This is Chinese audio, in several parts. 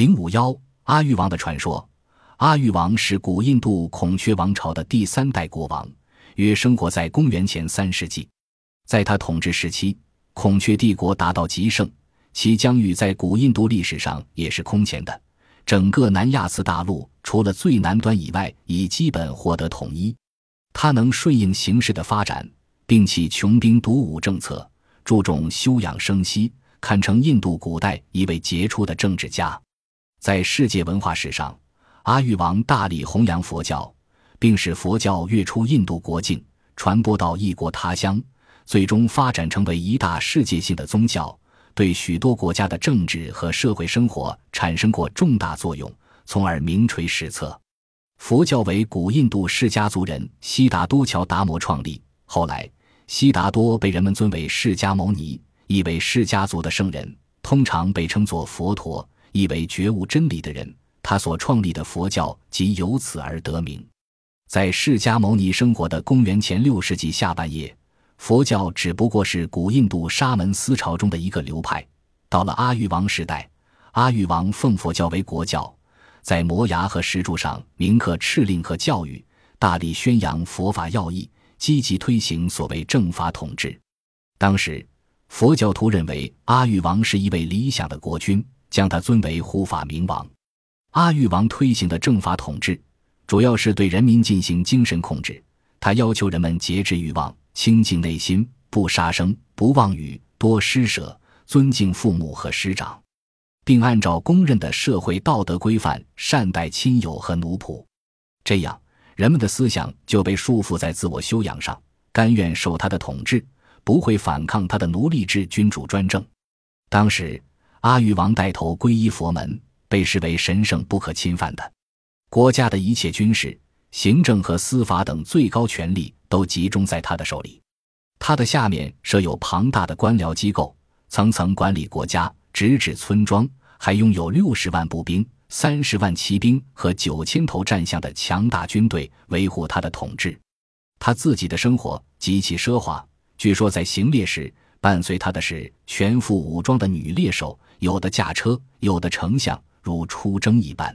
零五幺阿育王的传说。阿育王是古印度孔雀王朝的第三代国王，约生活在公元前三世纪。在他统治时期，孔雀帝国达到极盛，其疆域在古印度历史上也是空前的。整个南亚次大陆除了最南端以外，已基本获得统一。他能顺应形势的发展，并起穷兵黩武政策，注重休养生息，堪称印度古代一位杰出的政治家。在世界文化史上，阿育王大力弘扬佛教，并使佛教跃出印度国境，传播到异国他乡，最终发展成为一大世界性的宗教，对许多国家的政治和社会生活产生过重大作用，从而名垂史册。佛教为古印度释迦族人悉达多乔达摩创立，后来悉达多被人们尊为释迦牟尼，意为释迦族的圣人，通常被称作佛陀，意为觉悟真理的人。他所创立的佛教即由此而得名。在释迦牟尼生活的公元前六世纪下半叶，佛教只不过是古印度沙门思潮中的一个流派。到了阿育王时代，阿育王奉佛教为国教，在摩崖和石柱上铭刻敕令和教育，大力宣扬佛法要义，积极推行所谓正法统治。当时，佛教徒认为阿育王是一位理想的国君，将他尊为护法明王。阿育王推行的政法统治，主要是对人民进行精神控制。他要求人们节制欲望，清净内心，不杀生，不妄语，多施舍，尊敬父母和师长，并按照公认的社会道德规范善待亲友和奴仆。这样，人们的思想就被束缚在自我修养上，甘愿受他的统治，不会反抗他的奴隶制君主专政。当时，阿育王带头皈依佛门。被视为神圣不可侵犯的，国家的一切军事、行政和司法等最高权力都集中在他的手里。他的下面设有庞大的官僚机构，层层管理国家，直指村庄，还拥有六十万步兵、三十万骑兵和九千头战象的强大军队维护他的统治。他自己的生活极其奢华，据说在行猎时，伴随他的是全副武装的女猎手，有的驾车，有的丞相。如出征一般，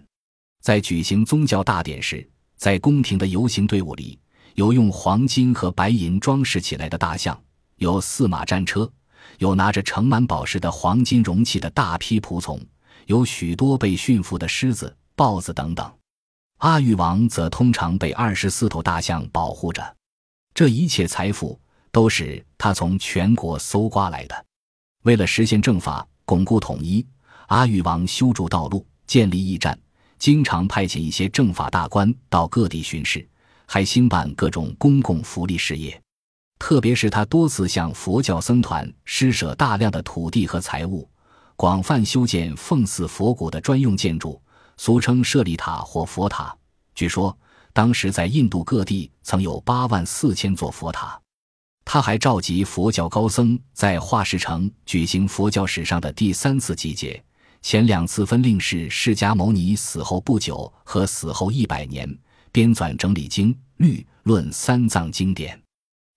在举行宗教大典时，在宫廷的游行队伍里，有用黄金和白银装饰起来的大象，有四马战车，有拿着盛满宝石的黄金容器的大批仆从，有许多被驯服的狮子、豹子等等。阿育王则通常被二十四头大象保护着。这一切财富都是他从全国搜刮来的。为了实现政法，巩固统一。阿育王修筑道路，建立驿站，经常派遣一些政法大官到各地巡视，还兴办各种公共福利事业。特别是他多次向佛教僧团施舍大量的土地和财物，广泛修建奉祀佛骨的专用建筑，俗称舍利塔或佛塔。据说，当时在印度各地曾有八万四千座佛塔。他还召集佛教高僧在化石城举行佛教史上的第三次集结。前两次分令是释迦牟尼死后不久和死后一百年，编纂整理经律论三藏经典。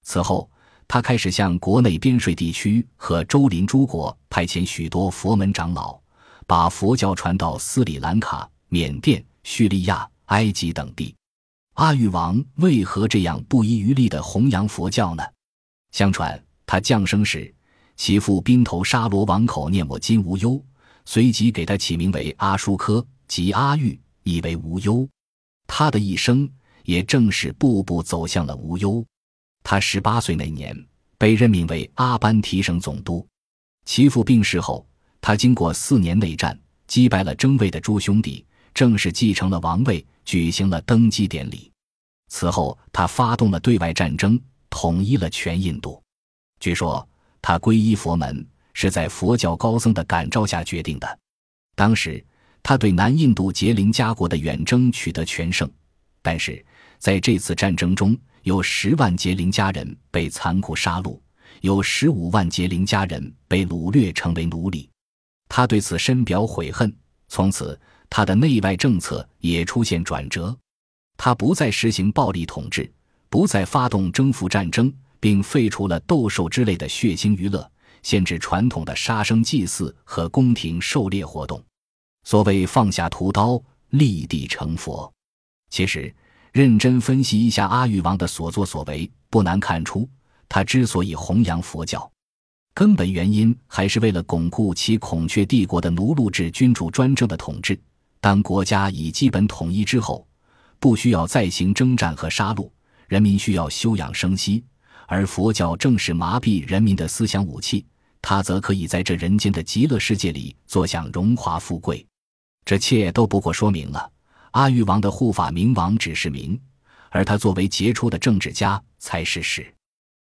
此后，他开始向国内边陲地区和周邻诸国派遣许多佛门长老，把佛教传到斯里兰卡、缅甸、叙利亚、埃及等地。阿育王为何这样不遗余力地弘扬佛教呢？相传他降生时，其父宾头沙罗王口念我今无忧。随即给他起名为阿舒科，即阿育，意为无忧。他的一生也正是步步走向了无忧。他十八岁那年被任命为阿班提省总督。其父病逝后，他经过四年内战，击败了争位的诸兄弟，正式继承了王位，举行了登基典礼。此后，他发动了对外战争，统一了全印度。据说他皈依佛门。是在佛教高僧的感召下决定的。当时，他对南印度杰林加国的远征取得全胜，但是在这次战争中，有十万杰林家人被残酷杀戮，有十五万杰林家人被掳掠成为奴隶。他对此深表悔恨。从此，他的内外政策也出现转折，他不再实行暴力统治，不再发动征服战争，并废除了斗兽之类的血腥娱乐。限制传统的杀生祭祀和宫廷狩猎活动，所谓放下屠刀，立地成佛。其实，认真分析一下阿育王的所作所为，不难看出，他之所以弘扬佛教，根本原因还是为了巩固其孔雀帝国的奴隶制君主专政的统治。当国家已基本统一之后，不需要再行征战和杀戮，人民需要休养生息，而佛教正是麻痹人民的思想武器，他则可以在这人间的极乐世界里坐享荣华富贵。这切都不过说明了。阿育王的护法明王只是名，而他作为杰出的政治家才是实。